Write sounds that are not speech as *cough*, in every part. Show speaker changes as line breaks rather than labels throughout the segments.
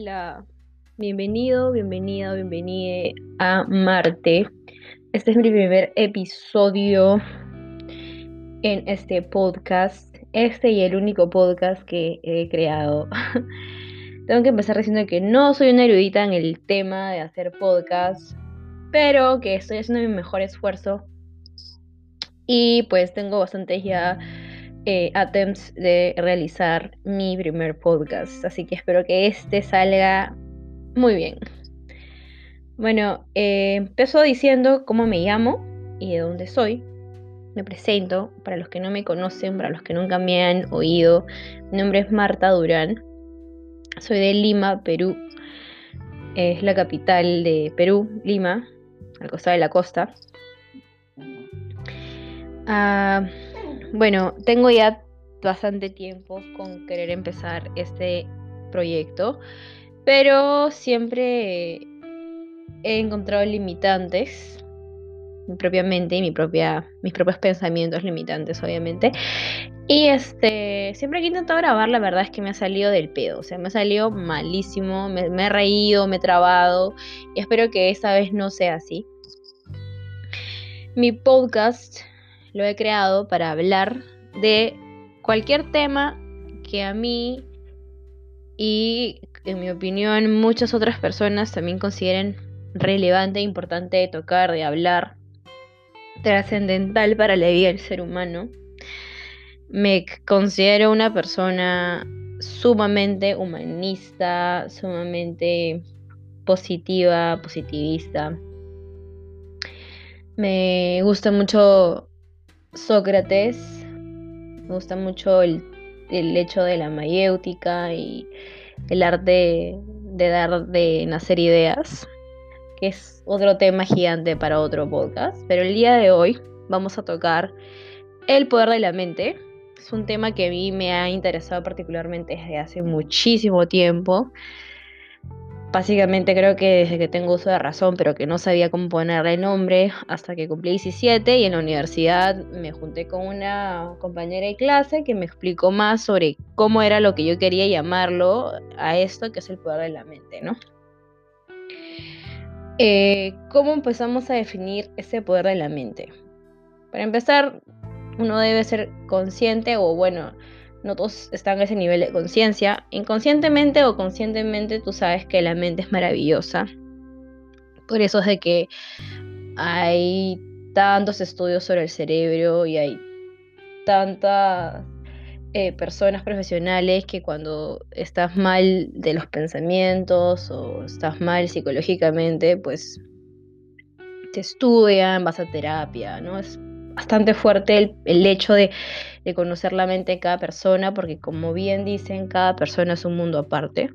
Hola, bienvenido, bienvenida, bienvenida a Marte. Este es mi primer episodio en este podcast, este y el único podcast que he creado. *laughs* Tengo que empezar diciendo que no soy una erudita en el tema de hacer podcast, pero que estoy haciendo mi mejor esfuerzo y pues tengo bastantes ya eh, attempts de realizar mi primer podcast. Así que espero que este salga muy bien. Bueno, eh, empiezo diciendo cómo me llamo y de dónde soy. Me presento, para los que no me conocen, para los que nunca me han oído. Mi nombre es Marta Durán. Soy de Lima, Perú. Es la capital de Perú, Lima, al costado de la costa. Ah, bueno, tengo ya bastante tiempo con querer empezar este proyecto, pero siempre he encontrado limitantes y mi propia, mis propios pensamientos limitantes, obviamente. Y este, siempre que he intentado grabar, la verdad es que me ha salido del pedo, o sea, me ha salido malísimo, me, me he reído, me he trabado, y espero que esta vez no sea así. Mi podcast lo he creado para hablar de cualquier tema que a mí y en mi opinión muchas otras personas también consideren relevante e importante de tocar, de hablar, trascendental para la vida del ser humano. Me considero una persona sumamente humanista, sumamente positiva, positivista. Me gusta mucho Sócrates. Me gusta mucho el, hecho de la mayéutica y el arte de dar, de nacer ideas, que es otro tema gigante para otro podcast. Pero el día de hoy vamos a tocar el poder de la mente. Es un tema que a mí me ha interesado particularmente desde hace muchísimo tiempo básicamente creo que desde que tengo uso de razón, pero que no sabía cómo ponerle nombre hasta que cumplí 17 y en la universidad me junté con una compañera de clase que me explicó más sobre cómo era lo que yo quería llamarlo a esto que es el poder de la mente, ¿no? Eh, ¿Cómo empezamos a definir ese poder de la mente? Para empezar, uno debe ser consciente o bueno, no todos están a ese nivel de conciencia. Inconscientemente o conscientemente tú sabes que la mente es maravillosa. Por eso es de que hay tantos estudios sobre el cerebro y hay tantas eh, personas profesionales que cuando estás mal de los pensamientos o estás mal psicológicamente, pues te estudian, vas a terapia, ¿no? Es bastante fuerte el, hecho de, conocer la mente de cada persona, porque como bien dicen, cada persona es un mundo aparte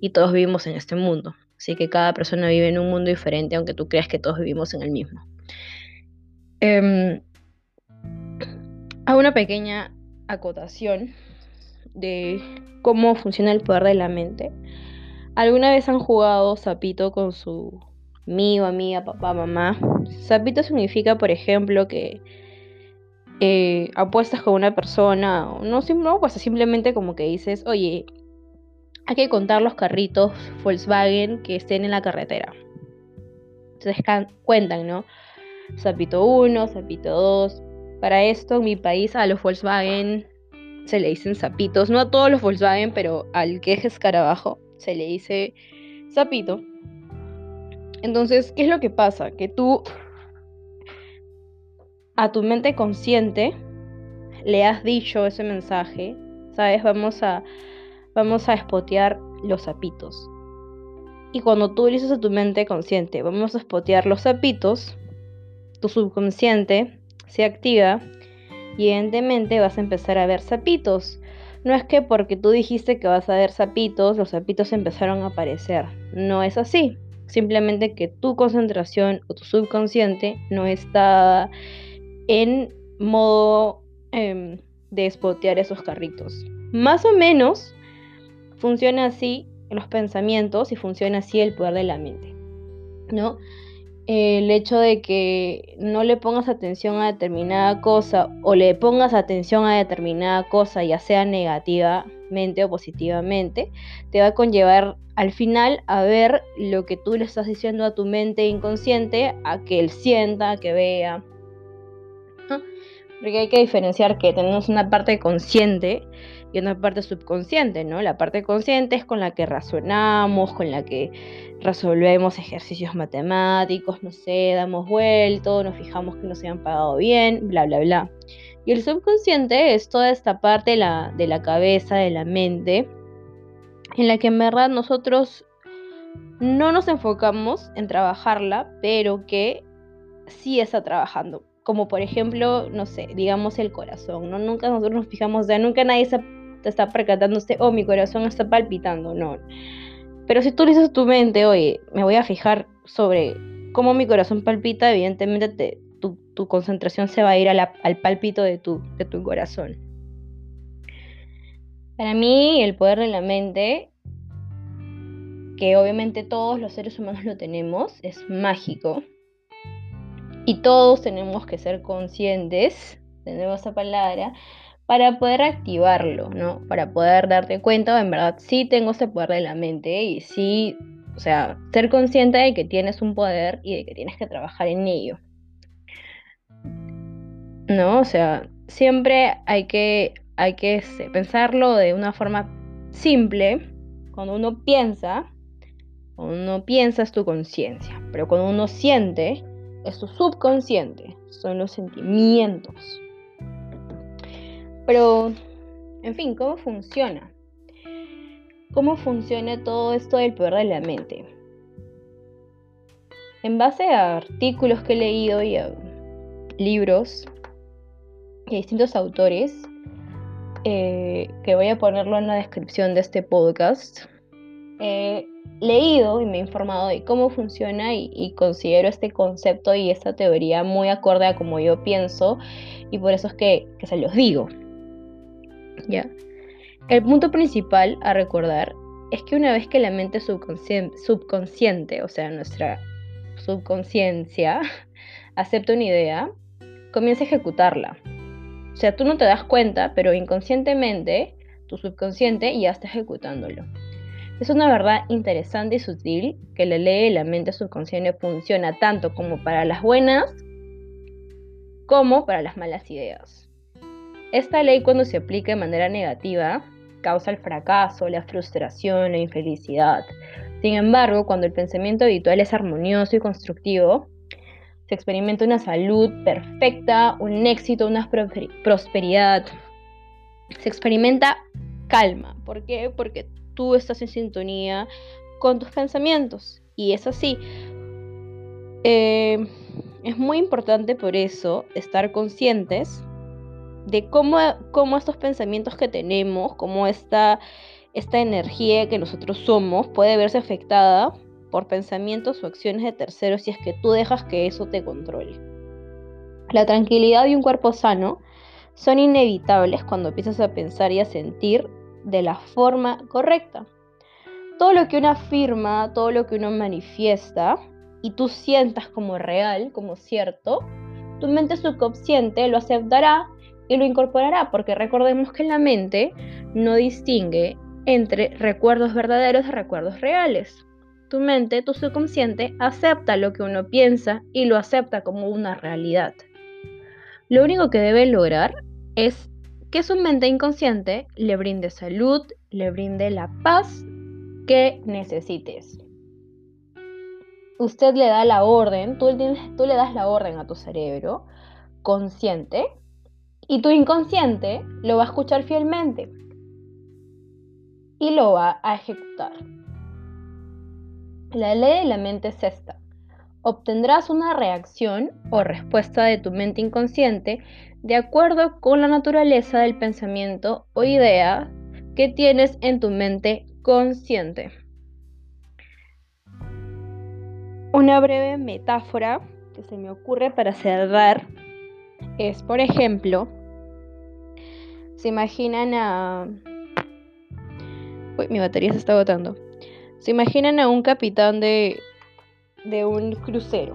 y todos vivimos en este mundo. Así que cada persona vive en un mundo diferente, aunque tú creas que todos vivimos en el mismo. Eh, hago una pequeña acotación de cómo funciona el poder de la mente. ¿Alguna vez han jugado sapito con su mío, amiga, papá, mamá? Sapito significa, por ejemplo, que eh, apuestas con una persona, no, no pues simplemente como que dices, oye, hay que contar los carritos Volkswagen que estén en la carretera. Entonces cuentan, ¿no? Zapito 1, Zapito 2. Para esto en mi país a los Volkswagen se le dicen zapitos. No a todos los Volkswagen, pero al que es escarabajo se le dice zapito. Entonces, ¿qué es lo que pasa? Que tú a tu mente consciente le has dicho ese mensaje, ¿sabes? Vamos a, vamos a espotear los zapitos. Y cuando tú dices a tu mente consciente, vamos a espotear los zapitos, tu subconsciente se activa y evidentemente vas a empezar a ver zapitos. No es que porque tú dijiste que vas a ver zapitos, los zapitos empezaron a aparecer. No es así. Simplemente que tu concentración o tu subconsciente no está en modo em, de espotear esos carritos. Más o menos funciona así los pensamientos y funciona así el poder de la mente. ¿No? El hecho de que no le pongas atención a determinada cosa o le pongas atención a determinada cosa, ya sea negativa, negativamente o positivamente, te va a conllevar al final a ver lo que tú le estás diciendo a tu mente inconsciente, a que él sienta, a que vea. Porque hay que diferenciar que tenemos una parte consciente y una parte subconsciente, ¿no? La parte consciente es con la que razonamos, con la que resolvemos ejercicios matemáticos, no sé, damos vuelto, nos fijamos que nos hayan pagado bien, bla, bla, bla. Y el subconsciente es toda esta parte de la, de la cabeza, de la mente, en la que en verdad nosotros no nos enfocamos en trabajarla, pero que sí está trabajando. Como por ejemplo, no sé, digamos el corazón, ¿no? Nunca nosotros nos fijamos, de nunca nadie se está percatándose, oh, mi corazón está palpitando, no. Pero si tú le dices a tu mente, oye, me voy a fijar sobre cómo mi corazón palpita, evidentemente tu, concentración se va a ir al palpito de tu, de tu corazón. Para mí, el poder de la mente, que obviamente todos los seres humanos lo tenemos, es mágico. Y todos tenemos que ser conscientes, nuevo esa palabra, para poder activarlo, ¿no? Para poder darte cuenta, en verdad, sí tengo ese poder de la mente y sí, o sea, ser consciente de que tienes un poder y de que tienes que trabajar en ello. ¿No? O sea, siempre hay que, hay que este, pensarlo de una forma simple. Cuando uno piensa, cuando uno piensa es tu conciencia, pero cuando uno siente es tu subconsciente, son los sentimientos. Pero, en fin, ¿cómo funciona? ¿Cómo funciona todo esto del poder de la mente? En base a artículos que he leído y a libros de distintos autores, eh, que voy a ponerlo en la descripción de este podcast, he leído y me he informado de cómo funciona y, considero este concepto y esta teoría muy acorde a como yo pienso y por eso es que se los digo. ¿ya? El punto principal a recordar es que una vez que la mente subconsciente, o sea, nuestra subconsciencia, *laughs* acepta una idea, comienza a ejecutarla. O sea, tú no te das cuenta, pero inconscientemente tu subconsciente ya está ejecutándolo. Es una verdad interesante y sutil que la ley de la mente subconsciente funciona tanto como para las buenas como para las malas ideas. Esta ley cuando se aplica de manera negativa causa el fracaso, la frustración, la infelicidad. Sin embargo, cuando el pensamiento habitual es armonioso y constructivo, se experimenta una salud perfecta, un éxito, una prosperidad. Se experimenta calma. ¿Por qué? Porque tú estás en sintonía con tus pensamientos. Y es así. Eh, es muy importante por eso estar conscientes de cómo, cómo estos pensamientos que tenemos, cómo esta, esta energía que nosotros somos puede verse afectada por pensamientos o acciones de terceros si es que tú dejas que eso te controle. La tranquilidad y un cuerpo sano son inevitables cuando empiezas a pensar y a sentir de la forma correcta. Todo lo que uno afirma, todo lo que uno manifiesta y tú sientas como real, como cierto, tu mente subconsciente lo aceptará y lo incorporará, porque recordemos que la mente no distingue entre recuerdos verdaderos y recuerdos reales. Tu mente, tu subconsciente, acepta lo que uno piensa y lo acepta como una realidad. Lo único que debe lograr es que su mente inconsciente le brinde salud, le brinde la paz que necesites. Usted le da la orden, tú, le das la orden a tu cerebro consciente y tu inconsciente lo va a escuchar fielmente y lo va a ejecutar. La ley de la mente es esta. Obtendrás una reacción o respuesta de tu mente inconsciente de acuerdo con la naturaleza del pensamiento o idea que tienes en tu mente consciente. Una breve metáfora que se me ocurre para cerrar es, por ejemplo, se imaginan a... Uy, mi batería se está agotando. Se imaginan a un capitán de, de un crucero.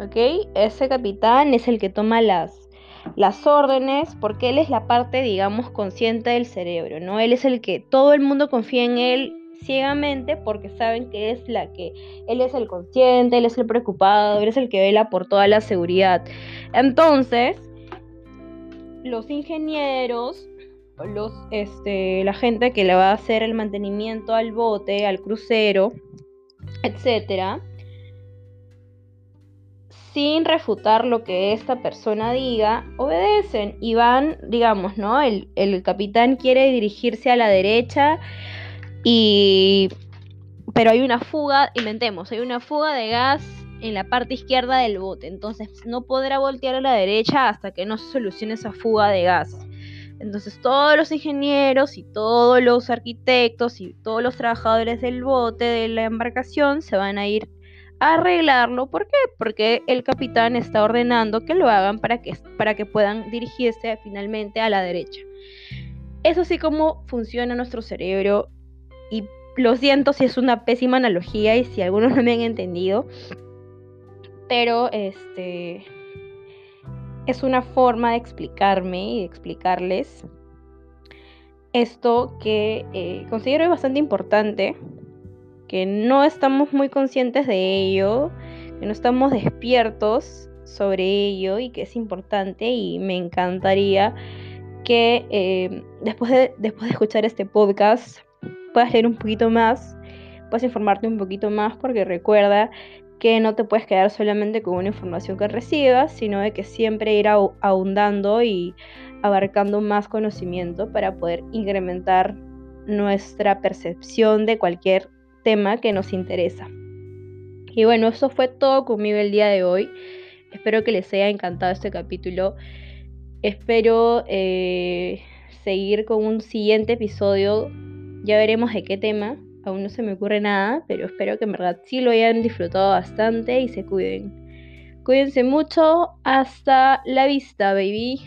¿Ok? Ese capitán es el que toma las, las órdenes, porque él es la parte, digamos, consciente del cerebro, ¿no? Él es el que todo el mundo confía en él ciegamente porque saben que es la que él es el consciente, él es el preocupado, él es el que vela por toda la seguridad. Entonces, los ingenieros, los, este, la gente que le va a hacer el mantenimiento al bote, al crucero, etcétera, sin refutar lo que esta persona diga, obedecen y van, digamos, ¿no? El, el capitán quiere dirigirse a la derecha y... Pero hay una fuga, inventemos, hay una fuga de gas en la parte izquierda del bote, entonces no podrá voltear a la derecha hasta que no se solucione esa fuga de gas. Entonces todos los ingenieros y todos los arquitectos y todos los trabajadores del bote, de la embarcación, se van a ir a arreglarlo. ¿Por qué? Porque el capitán está ordenando que lo hagan para que, para que puedan dirigirse finalmente a la derecha. Eso sí como funciona nuestro cerebro y lo siento si es una pésima analogía y si algunos *laughs* no me han entendido. Pero este es una forma de explicarme y de explicarles esto que eh, considero bastante importante, que no estamos muy conscientes de ello, que no estamos despiertos sobre ello y que es importante y me encantaría que eh, después, de, después de escuchar este podcast puedas leer un poquito más, puedas informarte un poquito más, porque recuerda que no te puedes quedar solamente con una información que recibas, sino de que siempre ir ahondando y abarcando más conocimiento para poder incrementar nuestra percepción de cualquier tema que nos interesa. Y bueno, eso fue todo conmigo el día de hoy. Espero que les haya encantado este capítulo. Espero eh, seguir con un siguiente episodio ya veremos de qué tema. Aún no se me ocurre nada, pero espero que en verdad sí lo hayan disfrutado bastante y se cuiden. Cuídense mucho. Hasta la vista, baby.